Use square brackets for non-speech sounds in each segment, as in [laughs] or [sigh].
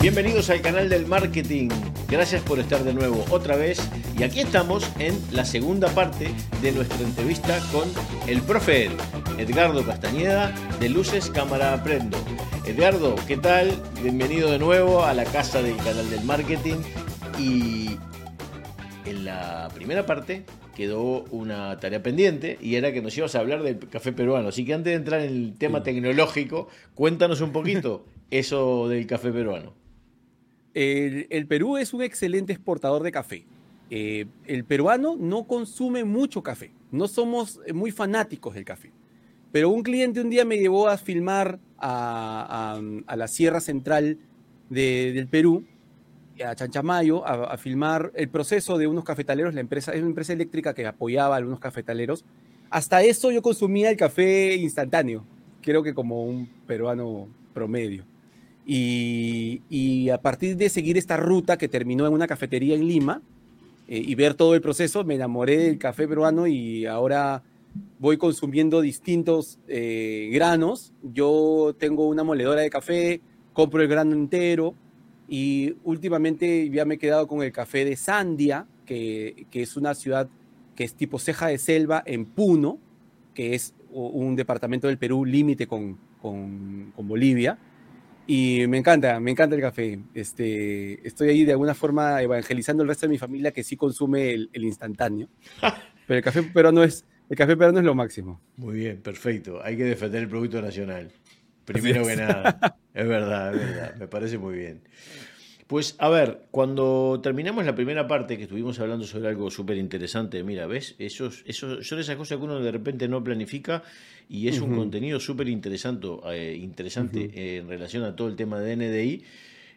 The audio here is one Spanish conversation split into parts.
Bienvenidos al canal del marketing. Gracias por estar de nuevo otra vez. Y aquí estamos en la segunda parte de nuestra entrevista con el profe Ed, Edgardo Castañeda de Luces Cámara Aprendo. Edgardo, ¿qué tal? Bienvenido de nuevo a la casa del canal del marketing. Y la primera parte quedó una tarea pendiente y era que nos ibas a hablar del café peruano. Así que antes de entrar en el tema tecnológico, cuéntanos un poquito [laughs] eso del café peruano. El, Perú es un excelente exportador de café. Eh, el peruano no consume mucho café. No somos muy fanáticos del café. Pero un cliente un día me llevó a filmar a, la Sierra Central del Perú, a Chanchamayo, a, filmar el proceso de unos cafetaleros. La empresa es una empresa eléctrica que apoyaba a algunos cafetaleros. Hasta eso yo consumía el café instantáneo, creo que como un peruano promedio. Y, a partir de seguir esta ruta que terminó en una cafetería en Lima eh, y ver todo el proceso, me enamoré del café peruano y ahora voy consumiendo distintos eh, granos. Yo tengo una moledora de café, compro el grano entero y últimamente ya me he quedado con el café de Sandia, que, es una ciudad que es tipo ceja de selva en Puno, que es un departamento del Perú límite con, con Bolivia y me encanta, me encanta el café. Este, estoy ahí de alguna forma evangelizando al resto de mi familia que sí consume el, instantáneo. [laughs] Pero el café peruano es, el café peruano es lo máximo. Muy bien, perfecto. Hay que defender el producto nacional. Primero que nada. Es verdad, es verdad. Me parece muy bien. Pues a ver, cuando terminamos la primera parte que estuvimos hablando sobre algo súper interesante, mira, ¿ves? Esos, esos, son esas cosas que uno de repente no planifica y es un contenido súper interesante, eh, interesante en relación a todo el tema de NDI.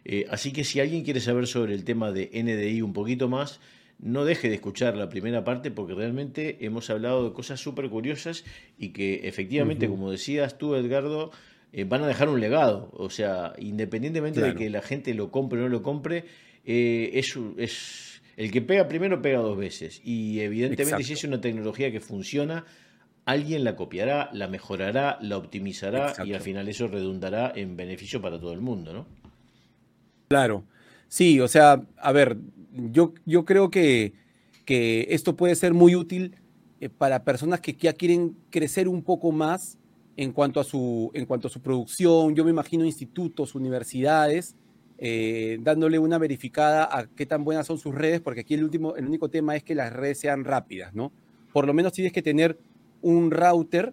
Eh, así que si alguien quiere saber sobre el tema de NDI un poquito más, no deje de escuchar la primera parte porque realmente hemos hablado de cosas súper curiosas y que efectivamente, como decías tú, Edgardo, eh, van a dejar un legado. O sea, independientemente de que la gente lo compre o no lo compre, eh, es, es, el que pega primero pega dos veces. Y evidentemente si es una tecnología que funciona, alguien la copiará, la mejorará, la optimizará y al final eso redundará en beneficio para todo el mundo, ¿no? Claro. Sí, o sea, a ver, yo, yo creo que, que esto puede ser muy útil eh, para personas que ya quieren crecer un poco más en cuanto a su, en cuanto a su producción. Yo me imagino institutos, universidades, eh, dándole una verificada a qué tan buenas son sus redes, porque aquí el, último, el único tema es que las redes sean rápidas, ¿no? Por lo menos tienes que tener un router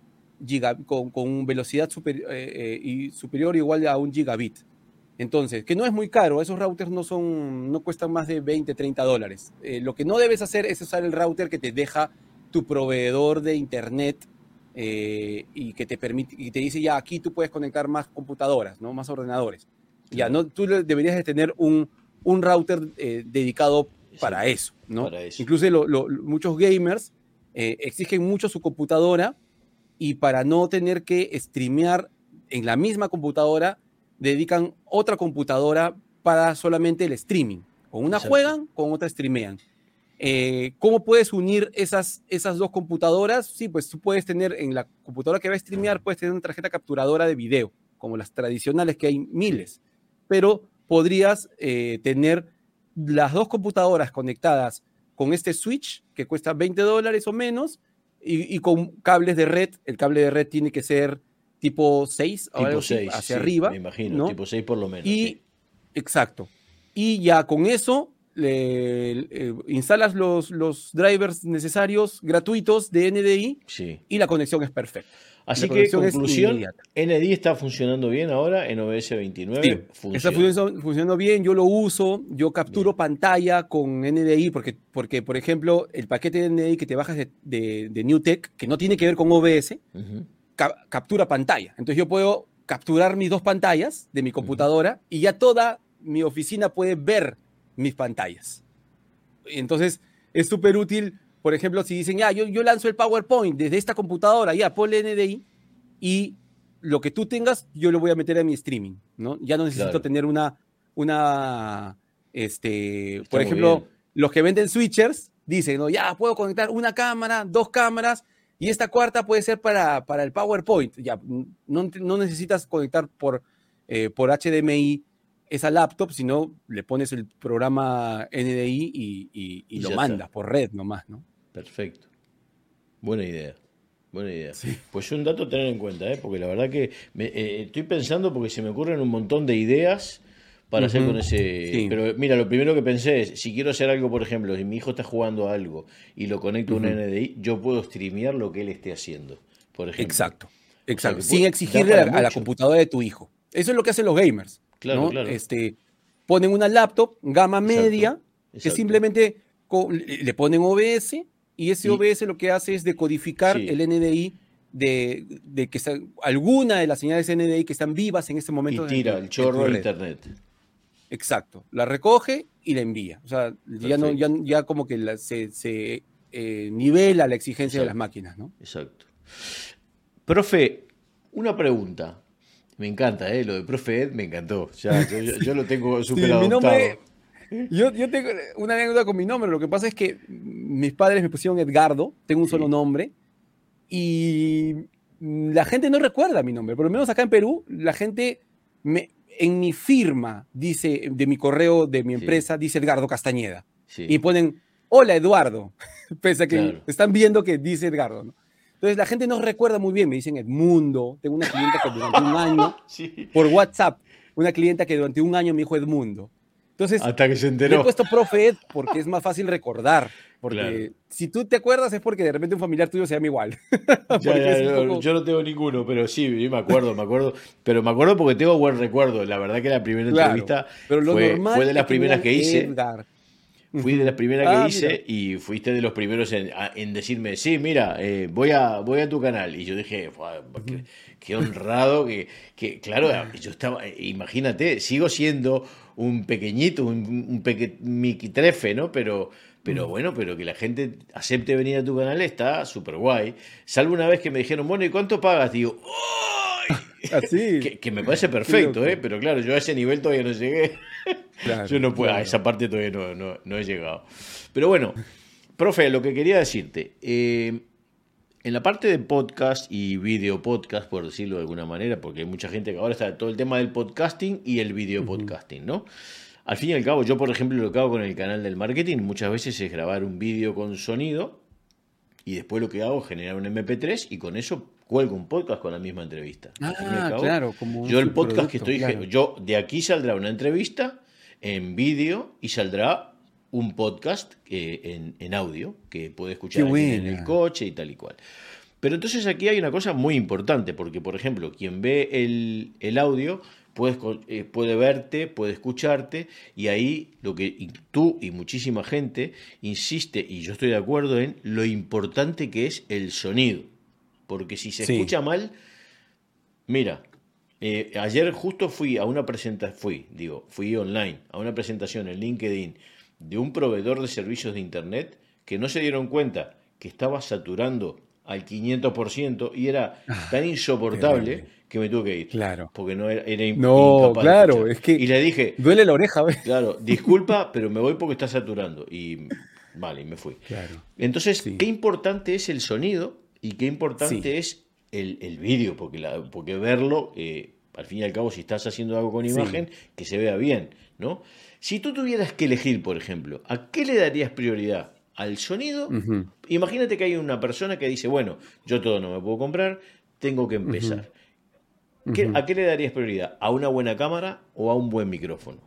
con, velocidad eh, eh, y superior igual a un gigabit. Entonces, que no es muy caro, esos routers no, son, no cuestan más de 20, 30 dólares. lo que no debes hacer es usar el router que te deja tu proveedor de internet eh, y que te permite y te dice ya aquí tú puedes conectar más computadoras, ¿no? Más ordenadores. Ya no, tú deberías de tener un, un router eh, dedicado para eso, ¿no? Incluso muchos gamers eh, exigen mucho su computadora y para no tener que streamear en la misma computadora dedican otra computadora para solamente el streaming. Con una juegan, con otra streamean. Eh, ¿Cómo puedes unir esas, esas dos computadoras? Sí, pues tú puedes tener en la computadora que va a streamear, puedes tener una tarjeta capturadora de video, como las tradicionales que hay miles, pero podrías eh, tener las dos computadoras conectadas con este switch que cuesta 20 dólares o menos y, con cables de red. El cable de red tiene que ser tipo 6, tipo 6 hacia arriba. Me imagino, tipo 6 por lo menos. Y, Exacto. Y ya con eso le, eh, instalas los, los drivers necesarios gratuitos de NDI y la conexión es perfecta. Así que, conclusión, NDI está funcionando bien ahora en OBS 29. está funcionando bien, yo lo uso, yo capturo pantalla con NDI, porque, porque, por ejemplo, el paquete de NDI que te bajas de, de, NewTek, que no tiene que ver con OBS, captura pantalla. Entonces yo puedo capturar mis dos pantallas de mi computadora y ya toda mi oficina puede ver mis pantallas. Entonces, es súper útil, por ejemplo, si dicen, ya, yo, yo lanzo el PowerPoint desde esta computadora, ya, ponle NDI y lo que tú tengas, yo lo voy a meter a mi streaming, ¿no? Ya no necesito tener una, una, este, por ejemplo, los que venden switchers, dice, ¿no? Ya, puedo conectar una cámara, dos cámaras, y esta cuarta puede ser para, para el PowerPoint. Ya, no, no necesitas conectar por, eh, por HDMI esa laptop, sino le pones el programa NDI y, y, lo mandas por red nomás, ¿no? Perfecto. Buena idea. Buena idea. Pues un dato a tener en cuenta, ¿eh? porque la verdad que eh, estoy pensando porque se me ocurren un montón de ideas para hacer con ese. Pero mira, lo primero que pensé es: si quiero hacer algo, por ejemplo, si mi hijo está jugando algo y lo conecto a un NDI, yo puedo streamear lo que él esté haciendo, por ejemplo. Exacto, exacto. Sin exigirle a, la computadora de tu hijo. Eso es lo que hacen los gamers. Claro, claro. Este, ponen una laptop, gama media, que simplemente le ponen OBS y ese OBS lo que hace es decodificar el NDI de, que alguna de las señales NDI que están vivas en este momento. Y tira el chorro de internet. Exacto. La recoge y la envía. O sea, ya, no, ya, como que se, eh, nivela la exigencia de las máquinas, ¿no? Exacto. Profe, una pregunta. Me encanta, ¿eh? Lo de profe Ed me encantó. Ya, yo, [laughs] lo tengo súper adoptado. yo, tengo una anécdota con mi nombre. Lo que pasa es que mis padres me pusieron Edgardo, tengo un solo nombre, y la gente no recuerda mi nombre. Por lo menos acá en Perú, la gente me, en mi firma dice, de mi correo de mi empresa, dice Edgardo Castañeda. Y ponen, hola Eduardo, [laughs] pese a que están viendo que dice Edgardo. ¿no? Entonces la gente no recuerda muy bien, me dicen Edmundo, tengo una clienta que durante un año, [laughs] por WhatsApp, una clienta que durante un año me dijo Edmundo. Entonces, hasta que se enteró. Le he puesto profe Ed porque es más fácil recordar. Porque si tú te acuerdas es porque de repente un familiar tuyo se llama igual. [laughs] Yo no tengo ninguno, pero sí, me acuerdo, me acuerdo. Pero me acuerdo porque tengo buen recuerdo. La verdad que la primera entrevista fue, fue, de las primeras que hice. Fui de las primeras que ah, hice y fuiste de los primeros en, decirme, sí, mira, eh, voy, a, voy a tu canal. Y yo dije, qué, honrado, que, que, claro, yo estaba, imagínate, sigo siendo un pequeñito, un, un peque, miquitrefe, ¿no? Pero, pero bueno, pero que la gente acepte venir a tu canal está súper guay. Salvo una vez que me dijeron, bueno, ¿y cuánto pagas? Digo, ¡ay! Así. que, me parece perfecto, ¿eh? Pero claro, yo a ese nivel todavía no llegué. yo no puedo, a esa parte todavía no, no, he llegado. Pero bueno, profe, lo que quería decirte, eh, en la parte de podcast y video podcast, por decirlo de alguna manera, porque hay mucha gente que ahora está todo el tema del podcasting y el video podcasting, ¿no? Al fin y al cabo, yo por ejemplo lo que hago con el canal del marketing muchas veces es grabar un vídeo con sonido y después lo que hago es generar un MP3 y con eso cuelgo un podcast con la misma entrevista. Ah, claro, como yo el podcast que estoy, yo de aquí saldrá una entrevista en vídeo y saldrá un podcast en, en, audio que puede escuchar en el coche y tal y cual. Pero entonces aquí hay una cosa muy importante, porque por ejemplo, quien ve el, el audio puedes, eh, puede verte, puede escucharte, y ahí lo que tú y muchísima gente insiste, y yo estoy de acuerdo en lo importante que es el sonido. Porque si se escucha mal, mira, eh, ayer justo fui a una presentación, fui, digo, fui online, a una presentación en LinkedIn de un proveedor de servicios de Internet que no se dieron cuenta que estaba saturando al 500% y era ah, tan insoportable que me tuve que ir. Claro. Porque no era, era No, claro, es que. Y le dije. Duele la oreja, ¿ves? Claro, [laughs] disculpa, pero me voy porque está saturando. Y vale, me fui. Claro. Entonces, qué importante es el sonido y qué importante es el, vídeo, porque, la, porque verlo, eh, al fin y al cabo, si estás haciendo algo con imagen, que se vea bien, ¿no? Si tú tuvieras que elegir, por ejemplo, ¿a qué le darías prioridad? ¿Al sonido? Imagínate que hay una persona que dice, bueno, yo todo no me puedo comprar, tengo que empezar. ¿A qué le darías prioridad? ¿A una buena cámara o a un buen micrófono?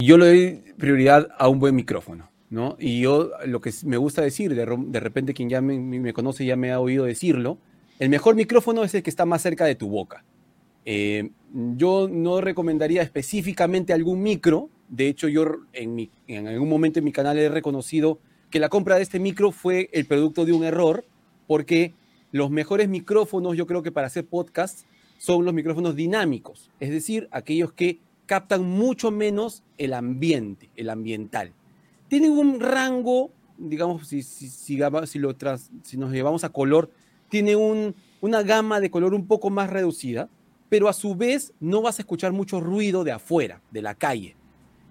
Yo le doy prioridad a un buen micrófono, ¿no? Y yo lo que me gusta decir, de, repente quien ya me, conoce ya me ha oído decirlo, el mejor micrófono es el que está más cerca de tu boca. Eh, yo no recomendaría específicamente algún micro, de hecho yo en, en algún momento en mi canal he reconocido que la compra de este micro fue el producto de un error, porque los mejores micrófonos yo creo que para hacer podcasts son los micrófonos dinámicos, es decir, aquellos que captan mucho menos el ambiente, el ambiental. Tienen un rango, digamos, si, si, si, lo si nos llevamos a color, tiene un, una gama de color un poco más reducida, pero a su vez no vas a escuchar mucho ruido de afuera, de la calle.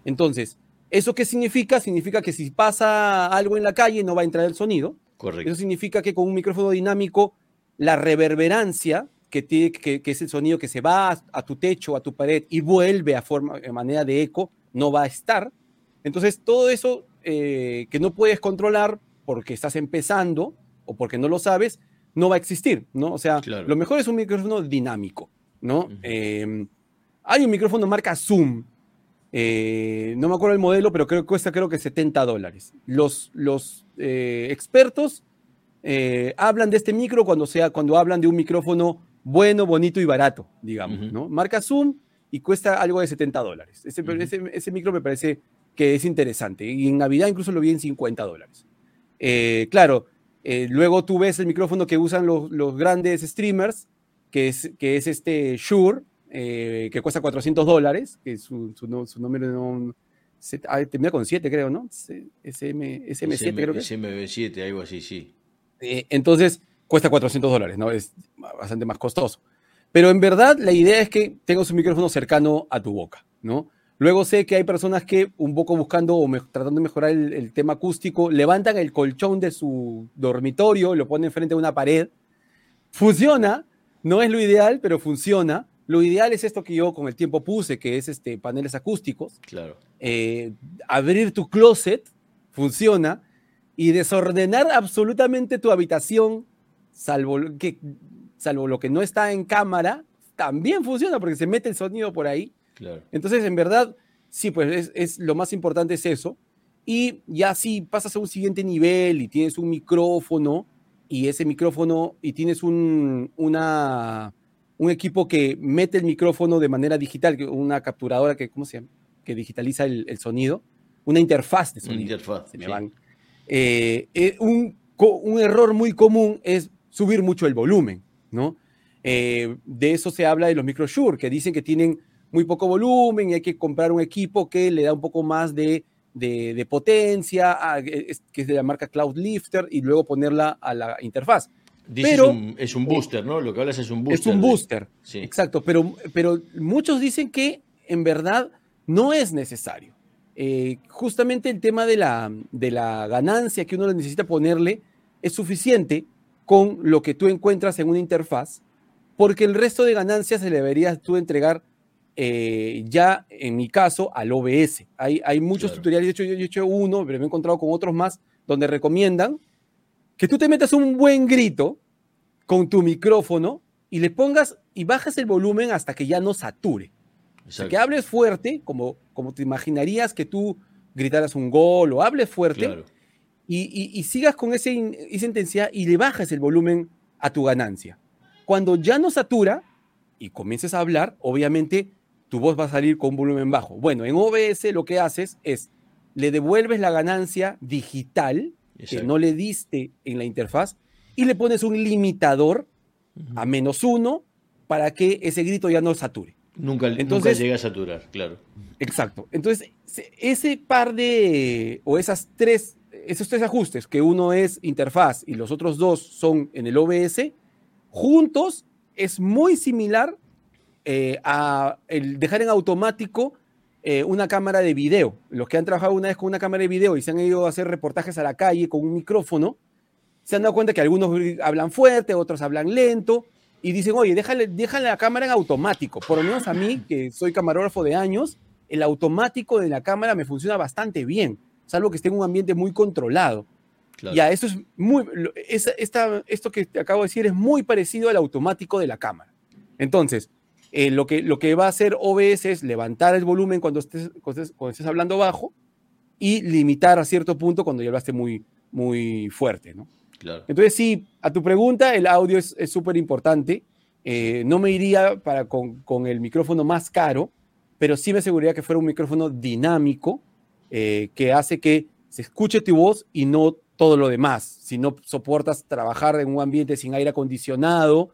Entonces, ¿Eso qué significa? Significa que si pasa algo en la calle no va a entrar el sonido. Correcto. Eso significa que con un micrófono dinámico la reverberancia, que, tiene, que, es el sonido que se va a, tu techo, a tu pared y vuelve a forma, de manera de eco, no va a estar. Entonces, todo eso eh, que no puedes controlar porque estás empezando o porque no lo sabes, no va a existir, ¿no? O sea, lo mejor es un micrófono dinámico, ¿no? Em, hay un micrófono marca Zoom, eh, no me acuerdo el modelo, pero creo que cuesta creo que 70 dólares. Los, los eh, expertos eh, hablan de este micro cuando, sea, cuando hablan de un micrófono bueno, bonito y barato, digamos, ¿no? Marca Zoom y cuesta algo de 70 dólares. Ese, ese, micro me parece que es interesante. Y en Navidad incluso lo vi en 50 dólares. claro, luego tú ves el micrófono que usan los, los grandes streamers, que es, que es este Shure, eh, que cuesta 400 dólares, que su, su, su número no, ah, termina con 7, creo, ¿no? SM, SM7, creo que. SM7, algo así, sí. Eh, entonces, cuesta 400 dólares, ¿no? Es bastante más costoso. Pero en verdad, la idea es que tengas un micrófono cercano a tu boca, ¿no? Luego sé que hay personas que, un poco buscando o tratando de mejorar el, el, tema acústico, levantan el colchón de su dormitorio, lo ponen frente a una pared. Funciona, no es lo ideal, pero funciona. Lo ideal es esto que yo con el tiempo puse, que es este, paneles acústicos. Claro. Eh, abrir tu closet funciona y desordenar absolutamente tu habitación, salvo, que, salvo lo que no está en cámara, también funciona porque se mete el sonido por ahí. Claro. Entonces, en verdad, sí, pues es, es, lo más importante es eso. Y ya si pasas a un siguiente nivel y tienes un micrófono y ese micrófono y tienes un, una, un equipo que mete el micrófono de manera digital, una capturadora que, ¿cómo se llama? Que digitaliza el, sonido, una interfaz de sonido. Interfaz, se me van. Eh, eh, un, un, error muy común es subir mucho el volumen, ¿no? Eh, de eso se habla de los micro Shure, que dicen que tienen muy poco volumen y hay que comprar un equipo que le da un poco más de, de, potencia, ah, que es de la marca Cloud Lifter, y luego ponerla a la interfaz pero, es un, booster, ¿no? Lo que hablas es un booster. Es un booster, sí. exacto. Pero, pero muchos dicen que en verdad no es necesario. Eh, justamente el tema de la, de la ganancia que uno necesita ponerle es suficiente con lo que tú encuentras en una interfaz, porque el resto de ganancias se le deberías tú entregar eh, ya, en mi caso, al OBS. Hay, hay muchos tutoriales, de hecho yo he hecho uno, pero me he encontrado con otros más, donde recomiendan que tú te metas un buen grito con tu micrófono y le pongas y bajas el volumen hasta que ya no sature. O sea, que hables fuerte, como, como te imaginarías que tú gritaras un gol o hables fuerte y, sigas con ese, esa intensidad y le bajas el volumen a tu ganancia. Cuando ya no satura y comiences a hablar, obviamente tu voz va a salir con un volumen bajo. Bueno, en OBS lo que haces es le devuelves la ganancia digital que no le diste en la interfaz y le pones un limitador a menos uno para que ese grito ya no sature. Nunca, Entonces, llega a saturar, claro. Exacto. Entonces, ese par de, o esas tres, esos tres ajustes, que uno es interfaz y los otros dos son en el OBS, juntos es muy similar eh, a el dejar en automático eh, una cámara de video. Los que han trabajado una vez con una cámara de video y se han ido a hacer reportajes a la calle con un micrófono, se han dado cuenta que algunos hablan fuerte, otros hablan lento, y dicen, oye, déjale, déjale la cámara en automático. Por lo menos a mí, que soy camarógrafo de años, el automático de la cámara me funciona bastante bien, salvo que esté en un ambiente muy controlado. Ya, esto es muy, esta, esto que te acabo de decir es muy parecido al automático de la cámara. Entonces, eh, lo, que, lo que va a hacer OBS es levantar el volumen cuando estés, cuando estés, hablando bajo y limitar a cierto punto cuando ya hablaste muy, muy fuerte, ¿no? Entonces, sí, a tu pregunta, el audio es súper importante. Eh, no me iría para con, con, el micrófono más caro, pero sí me aseguraría que fuera un micrófono dinámico eh, que hace que se escuche tu voz y no todo lo demás. Si no soportas trabajar en un ambiente sin aire acondicionado,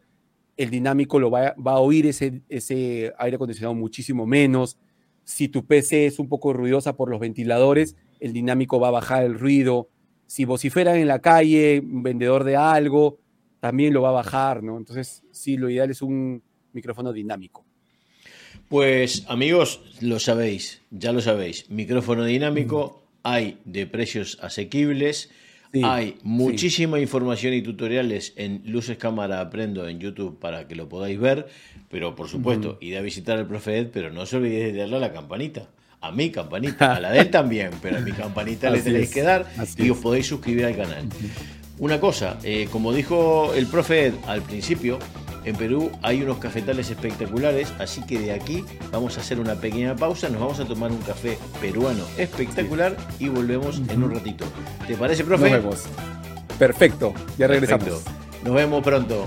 el dinámico lo va, va a oír ese, ese aire acondicionado muchísimo menos. Si tu PC es un poco ruidosa por los ventiladores, el dinámico va a bajar el ruido si vociferan en la calle, un vendedor de algo, también lo va a bajar, ¿no? Entonces, sí, lo ideal es un micrófono dinámico. Pues amigos, lo sabéis, ya lo sabéis. Micrófono dinámico, hay de precios asequibles. Hay muchísima información y tutoriales en Luces Cámara Aprendo en YouTube para que lo podáis ver. Pero por supuesto, id a visitar al profe Ed, pero no os olvidéis de darle a la campanita. A mi campanita, a la de él [laughs] también, pero a mi campanita le tenéis que dar y os podéis suscribir al canal. Una cosa, eh, como dijo el profe Ed al principio, en Perú hay unos cafetales espectaculares, así que de aquí vamos a hacer una pequeña pausa, nos vamos a tomar un café peruano espectacular y volvemos en un ratito. ¿Te parece, profe? Nos vemos. Perfecto, ya regresamos. Nos vemos pronto.